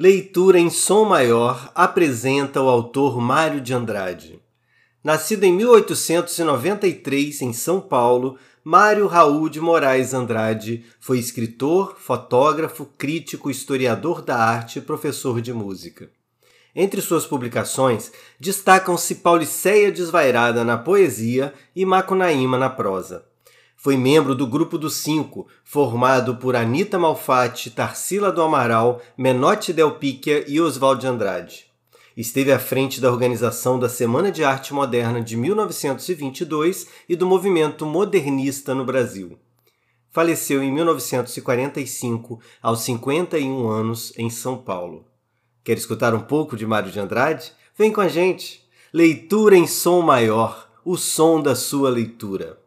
Leitura em Som Maior apresenta o autor Mário de Andrade. Nascido em 1893 em São Paulo, Mário Raul de Moraes Andrade foi escritor, fotógrafo, crítico, historiador da arte e professor de música. Entre suas publicações destacam-se Pauliceia Desvairada na poesia e Macunaíma na prosa. Foi membro do Grupo dos Cinco, formado por Anita Malfatti, Tarsila do Amaral, Menotti Del Picchia e Oswald de Andrade. Esteve à frente da organização da Semana de Arte Moderna de 1922 e do movimento modernista no Brasil. Faleceu em 1945, aos 51 anos, em São Paulo. Quer escutar um pouco de Mário de Andrade? Vem com a gente! Leitura em som maior, o som da sua leitura.